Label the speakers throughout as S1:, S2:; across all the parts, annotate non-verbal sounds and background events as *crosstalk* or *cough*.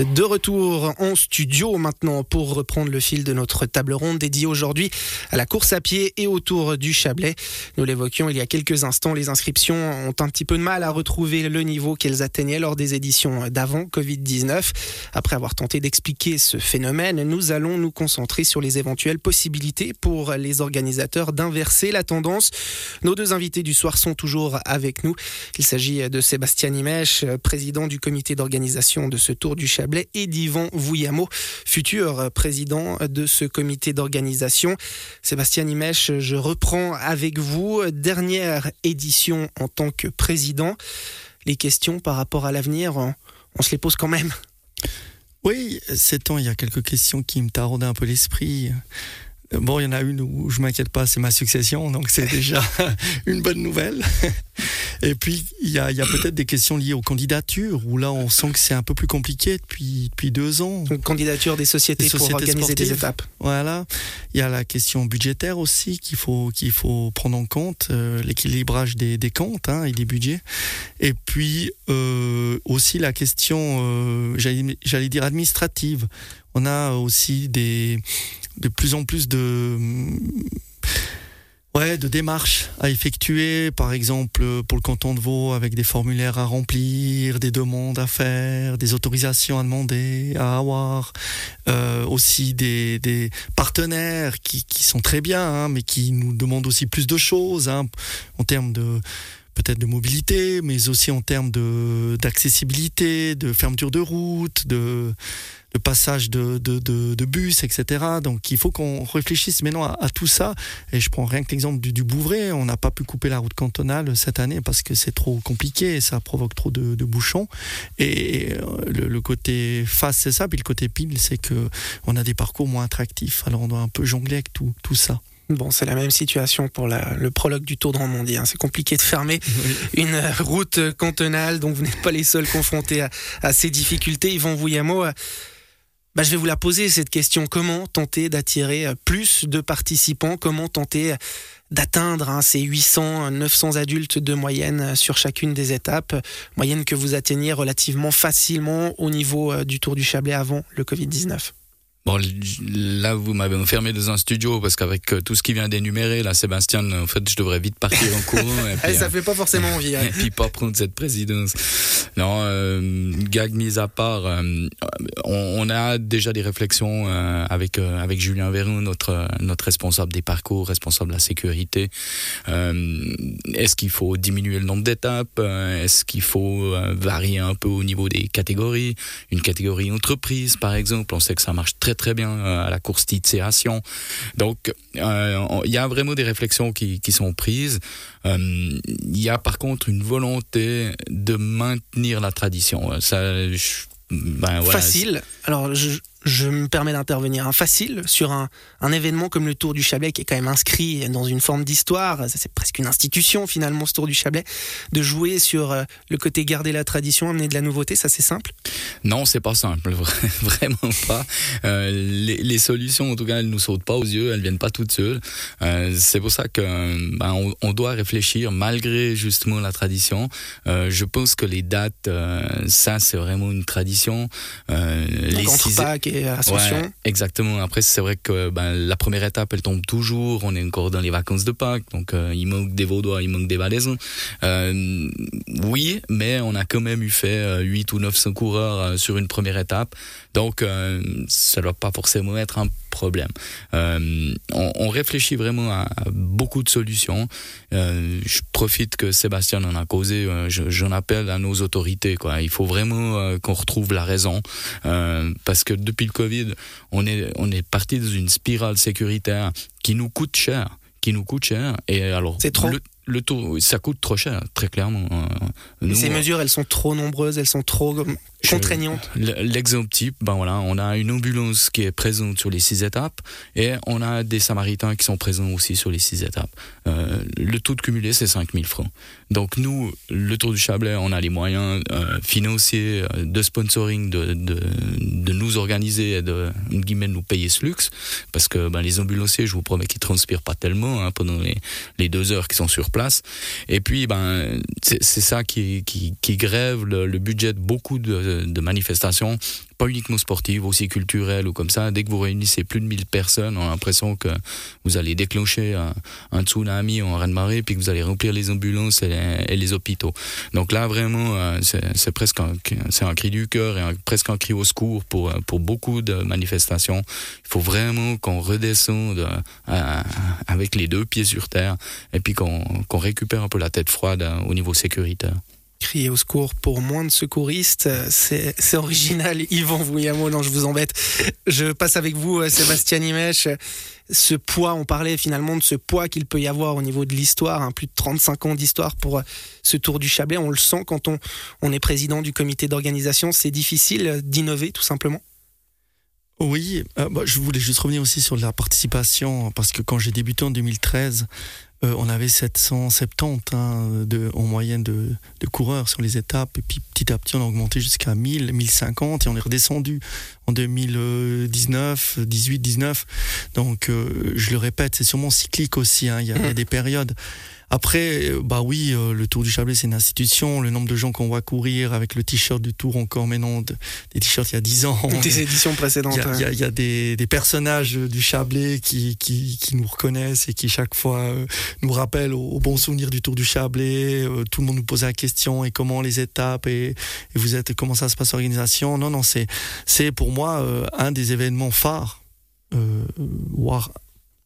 S1: De retour en studio maintenant pour reprendre le fil de notre table ronde dédiée aujourd'hui à la course à pied et autour du Chablais. Nous l'évoquions il y a quelques instants, les inscriptions ont un petit peu de mal à retrouver le niveau qu'elles atteignaient lors des éditions d'avant Covid-19. Après avoir tenté d'expliquer ce phénomène, nous allons nous concentrer sur les éventuelles possibilités pour les organisateurs d'inverser la tendance. Nos deux invités du soir sont toujours avec nous. Il s'agit de Sébastien Imèche, président du comité d'organisation de ce Tour du Chablais, et d'Yvan Vouillamo, futur président de ce comité d'organisation. Sébastien Imèche, je reprends avec vous. Dernière édition en tant que président. Les questions par rapport à l'avenir, on se les pose quand même.
S2: Oui, ces temps, il y a quelques questions qui me taraudaient un peu l'esprit. Bon, il y en a une où je m'inquiète pas, c'est ma succession, donc c'est déjà *laughs* une bonne nouvelle. Et puis, il y a, y a peut-être des questions liées aux candidatures, où là, on sent que c'est un peu plus compliqué depuis, depuis deux ans.
S1: Une candidature des sociétés, pour organiser des étapes.
S2: Voilà. Il y a la question budgétaire aussi qu'il faut, qu'il faut prendre en compte, euh, l'équilibrage des, des comptes hein, et des budgets. Et puis, euh, aussi la question, euh, j'allais dire, administrative. On a aussi des de plus en plus de ouais de démarches à effectuer par exemple pour le canton de Vaud avec des formulaires à remplir des demandes à faire des autorisations à demander à avoir euh, aussi des, des partenaires qui, qui sont très bien hein, mais qui nous demandent aussi plus de choses hein, en termes de peut-être de mobilité mais aussi en termes de d'accessibilité de fermeture de route de le passage de, de, de, bus, etc. Donc il faut qu'on réfléchisse maintenant à, tout ça. Et je prends rien que l'exemple du, du, Bouvray. On n'a pas pu couper la route cantonale cette année parce que c'est trop compliqué et ça provoque trop de, bouchons. Et euh, le, côté face, c'est ça. Puis le côté pile, c'est que on a des parcours moins attractifs. Alors on doit un peu jongler avec tout, tout ça.
S1: Bon, c'est la même situation pour la, le prologue du Tour de Romandie. Hein. C'est compliqué de fermer une route cantonale, donc vous n'êtes pas les seuls confrontés à, à ces difficultés. Yvon Vouillamo, bah, je vais vous la poser cette question. Comment tenter d'attirer euh, plus de participants? Comment tenter euh, d'atteindre hein, ces 800, 900 adultes de moyenne euh, sur chacune des étapes, moyenne que vous atteignez relativement facilement au niveau du Tour du Chablais avant le Covid-19
S3: Bon, là, vous m'avez enfermé dans un studio parce qu'avec euh, tout ce qui vient d'énumérer, là, Sébastien, en fait, je devrais vite partir en courant.
S1: Et *laughs* puis, ça euh, fait pas forcément envie. Hein. *laughs*
S3: Et puis pas prendre cette présidence. Non, euh, gag mis à part, euh, on, on, a déjà des réflexions avec avec Julien Véron, notre notre responsable des parcours, responsable de la sécurité. Est-ce qu'il faut diminuer le nombre d'étapes? Est-ce qu'il faut varier un peu au niveau des catégories? Une catégorie entreprise, par exemple, on sait que ça marche très très bien euh, à la course titération. Donc, euh, il y a vraiment des réflexions qui, qui sont prises. Euh, il y a par contre une volonté de maintenir la tradition. Ça,
S1: ben. Facile. Alors, je, je me permets d'intervenir un facile sur un, un, événement comme le Tour du Chablais qui est quand même inscrit dans une forme d'histoire. C'est presque une institution finalement ce Tour du Chablais. De jouer sur euh, le côté garder la tradition, amener de la nouveauté, ça c'est simple?
S3: Non, c'est pas simple, *laughs* vraiment pas. Euh, les, les, solutions, en tout cas, elles nous sautent pas aux yeux, elles viennent pas toutes seules. Euh, c'est pour ça que ben, on, on, doit réfléchir malgré justement la tradition. Euh, je pense que les dates, ça c'est vraiment une tradition.
S1: les six... Ascension.
S3: exactement. Après, c'est vrai que ben, la première étape, elle tombe toujours. On est encore dans les vacances de Pâques, donc euh, il manque des Vaudois, il manque des Valaisans. Euh, oui, mais on a quand même eu fait 8 euh, ou 900 coureurs sur une première étape, donc ça ne doit pas forcément être un problème. Euh, on, on, réfléchit vraiment à, à beaucoup de solutions. Euh, je profite que Sébastien en a causé. Euh, j'en appelle à nos autorités. Quoi. Il faut vraiment qu'on retrouve la raison parce que depuis le Covid, on est on est parti dans une spirale sécuritaire qui nous coûte cher, qui nous coûte cher.
S1: Et alors c'est trop.
S3: Le, le taux, ça coûte trop cher, très clairement.
S1: Nous, ces mesures, elles sont trop nombreuses, elles sont trop contraignante.
S3: L'exemple type, ben voilà, on a une ambulance qui est présente sur les six étapes et on a des samaritains qui sont présents aussi sur les six étapes. Euh, le taux de cumulé, c'est 5000 francs. Donc nous, le Tour du Chablais, on a les moyens euh, financiers euh, de sponsoring de, de, de, nous organiser et de guillemets, nous payer ce luxe parce que ben, les ambulanciers, je vous promets qu'ils transpirent pas tellement hein, pendant les, les, deux heures qu'ils sont sur place. Et puis, ben, c'est ça qui, grève le, budget de beaucoup de manifestations pas uniquement sportive, aussi culturelle ou comme ça. Dès que vous réunissez plus de 1000 personnes, on a l'impression que vous allez déclencher un, un tsunami en de marée, puis que vous allez remplir les ambulances et les, hôpitaux. Donc là, vraiment, euh, c'est presque un, un cri du cœur et presque un cri au secours pour, pour beaucoup de manifestations. Il faut vraiment qu'on redescende euh, avec les deux pieds sur terre et puis qu'on récupère un peu la tête froide euh, au niveau sécuritaire
S1: crier au secours pour moins de secouristes. C'est original. *laughs* Yvan Vouillamo, non, je vous embête. Je passe avec vous, euh, Sébastien Imèche. Ce poids, on parlait finalement de ce poids qu'il peut y avoir au niveau de l'histoire, hein, plus de 35 ans d'histoire pour euh, ce Tour du Chablais. On le sent quand on, on est président du comité d'organisation. C'est difficile d'innover, tout simplement.
S2: Oui, euh, bah, je voulais juste revenir aussi sur la participation, parce que quand j'ai débuté en 2013, euh, on avait 770 hein, de, en moyenne de, de, coureurs sur les étapes. Et puis petit à petit, on a augmenté jusqu'à 1000, 1050 et on est redescendu en 2019, 18, 19. Donc, euh, je le répète, c'est sûrement cyclique aussi. Hein, il y, a, y a mmh. des périodes. Après, euh, bah oui, euh, le Tour du Chablais, c'est une institution. Le nombre de gens qu'on voit courir avec le t-shirt du Tour encore maintenant, des t-shirts il y a 10 ans.
S1: Des *laughs* éditions précédentes.
S2: Il y a, des, personnages du Chablais qui, qui, nous reconnaissent et qui chaque fois euh, nous rappellent au, bon souvenir du Tour du Chablais. tout le monde nous pose la question et comment les étapes et, vous êtes comment ça se passe l'organisation? Non, non, c'est c'est pour moi un des événements phares, voire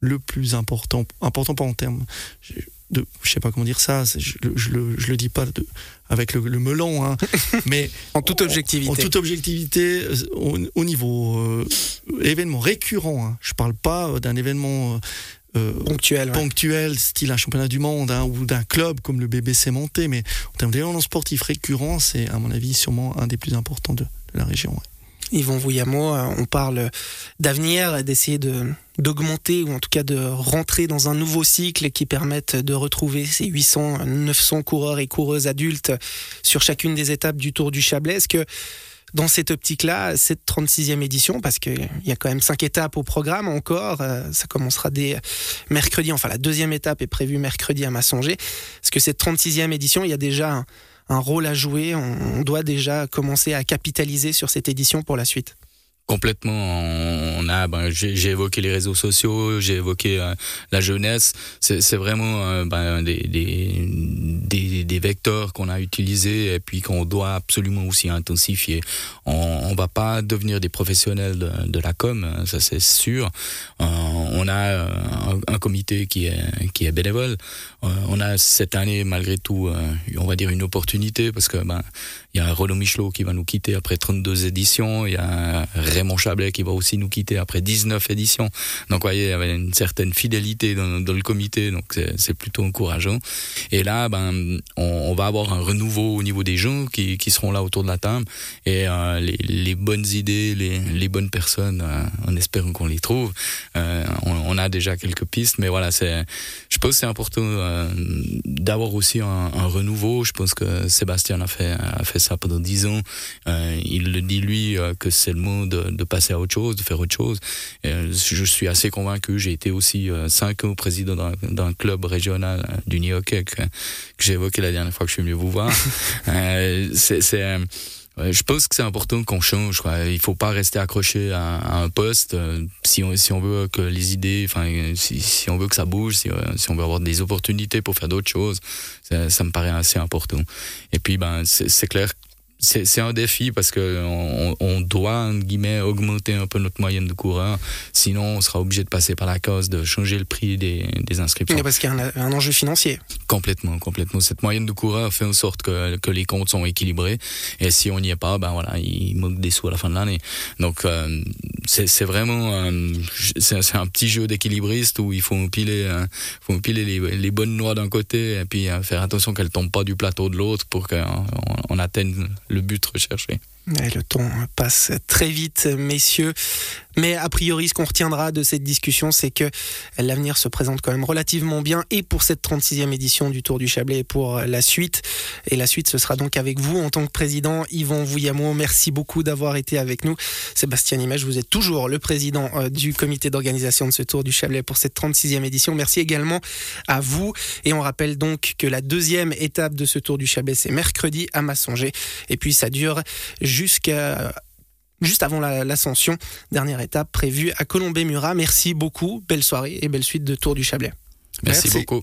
S2: le plus important, important pas en termes de, je sais pas comment dire ça, je, je, le, je le dis pas de, avec le, le melon, hein, *laughs* mais
S1: en toute objectivité.
S2: En, toute objectivité, euh, au, niveau euh, événement récurrent, hein, je parle pas euh, d'un événement
S1: euh, ponctuel,
S2: ponctuel style un championnat du monde hein, ou d'un club comme le BBC monté, mais en termes d'événements sportifs récurrents, c'est à mon avis sûrement un des plus importants de, de la région. Ouais.
S1: Yvon Vouillamo, on parle d'avenir, d'essayer de d'augmenter ou en tout cas de rentrer dans un nouveau cycle qui permette de retrouver ces 800, 900 coureurs et coureuses adultes sur chacune des étapes du Tour du Chablais. Est-ce que dans cette optique-là, cette 36e édition, parce qu'il y a quand même cinq étapes au programme encore, euh, ça commencera dès mercredi, enfin la deuxième étape est prévue mercredi à Massonger. Est-ce que cette 36e édition, il y a déjà un, rôle à jouer on doit déjà commencer à capitaliser sur cette édition pour la suite
S3: Complètement. On a, ben, j'ai évoqué les réseaux sociaux, j'ai évoqué euh, la jeunesse. C'est vraiment euh, ben, des, des, des, vecteurs qu'on a utilisés et puis qu'on doit absolument aussi intensifier. On, on va pas devenir des professionnels de, la com, ça c'est sûr. Euh, on a un, un, comité qui est, bénévole. on a cette année, malgré tout, on va dire une opportunité parce que ben, y a Renaud Michelot qui va nous quitter après 32 éditions. Il y a Raymond Chablet qui va aussi nous quitter après 19 éditions. Donc, vous voyez, il y avait une certaine fidélité dans, dans le comité. Donc, c'est plutôt encourageant. Et là, ben, on, on, va avoir un renouveau au niveau des gens qui, qui seront là autour de la table. Et euh, les, bonnes idées, les, les bonnes personnes, euh, on espère qu'on les trouve. Euh, on, a déjà quelques pistes, mais voilà, c'est, je pense que c'est important euh, d'avoir aussi un, renouveau. Je pense que Sébastien a fait, a fait ça pendant dix ans. Euh, il le dit lui euh, que c'est le mot de, passer à autre chose, de faire autre chose. Euh, je suis assez convaincu. J'ai été aussi euh, cinq ans président d'un club régional euh, du New York que, j'ai évoqué la dernière fois que je suis venu vous voir. *laughs* c'est je pense que c'est important qu'on change. Quoi. Il faut pas rester accroché à, à un poste. Si on, si on veut que les idées, enfin, si, si, on veut que ça bouge, si, si, on veut avoir des opportunités pour faire d'autres choses, ça, ça, me paraît assez important. Et puis, ben, c'est clair c'est un défi parce que on, on doit en guillemets augmenter un peu notre moyenne de coureurs sinon on sera obligé de passer par la cause de changer le prix des, des inscriptions.
S1: Parce qu'il y a un, un, enjeu financier.
S3: Complètement complètement. Cette moyenne de coureurs fait en sorte que, que les comptes sont équilibrés. Et si on n'y est pas ben voilà il manque des sous à la fin de l'année. Donc euh, c'est vraiment c'est un petit jeu d'équilibriste où il faut empiler euh, faut empiler les, les bonnes noix d'un côté et puis euh, faire attention qu'elles tombent pas du plateau de l'autre pour qu'on on atteigne le but recherché.
S1: Le temps passe très vite, messieurs. Mais a priori, ce qu'on retiendra de cette discussion, c'est que l'avenir se présente quand même relativement bien et pour cette 36e édition du Tour du Chablais et pour la suite. Et la suite, ce sera donc avec vous en tant que président, Yvan Vouillamo. Merci beaucoup d'avoir été avec nous. Sébastien Image, vous êtes toujours le président euh, du comité d'organisation de ce Tour du Chablais pour cette 36e édition. Merci également à vous. Et on rappelle donc que la deuxième étape de ce Tour du Chablais, c'est mercredi à Massonger. Et puis ça dure jusqu'à juste avant l'ascension. Dernière étape prévue à Colombey-Murat. Merci beaucoup. Belle soirée et belle suite de Tour du Chablais.
S3: Merci. beaucoup.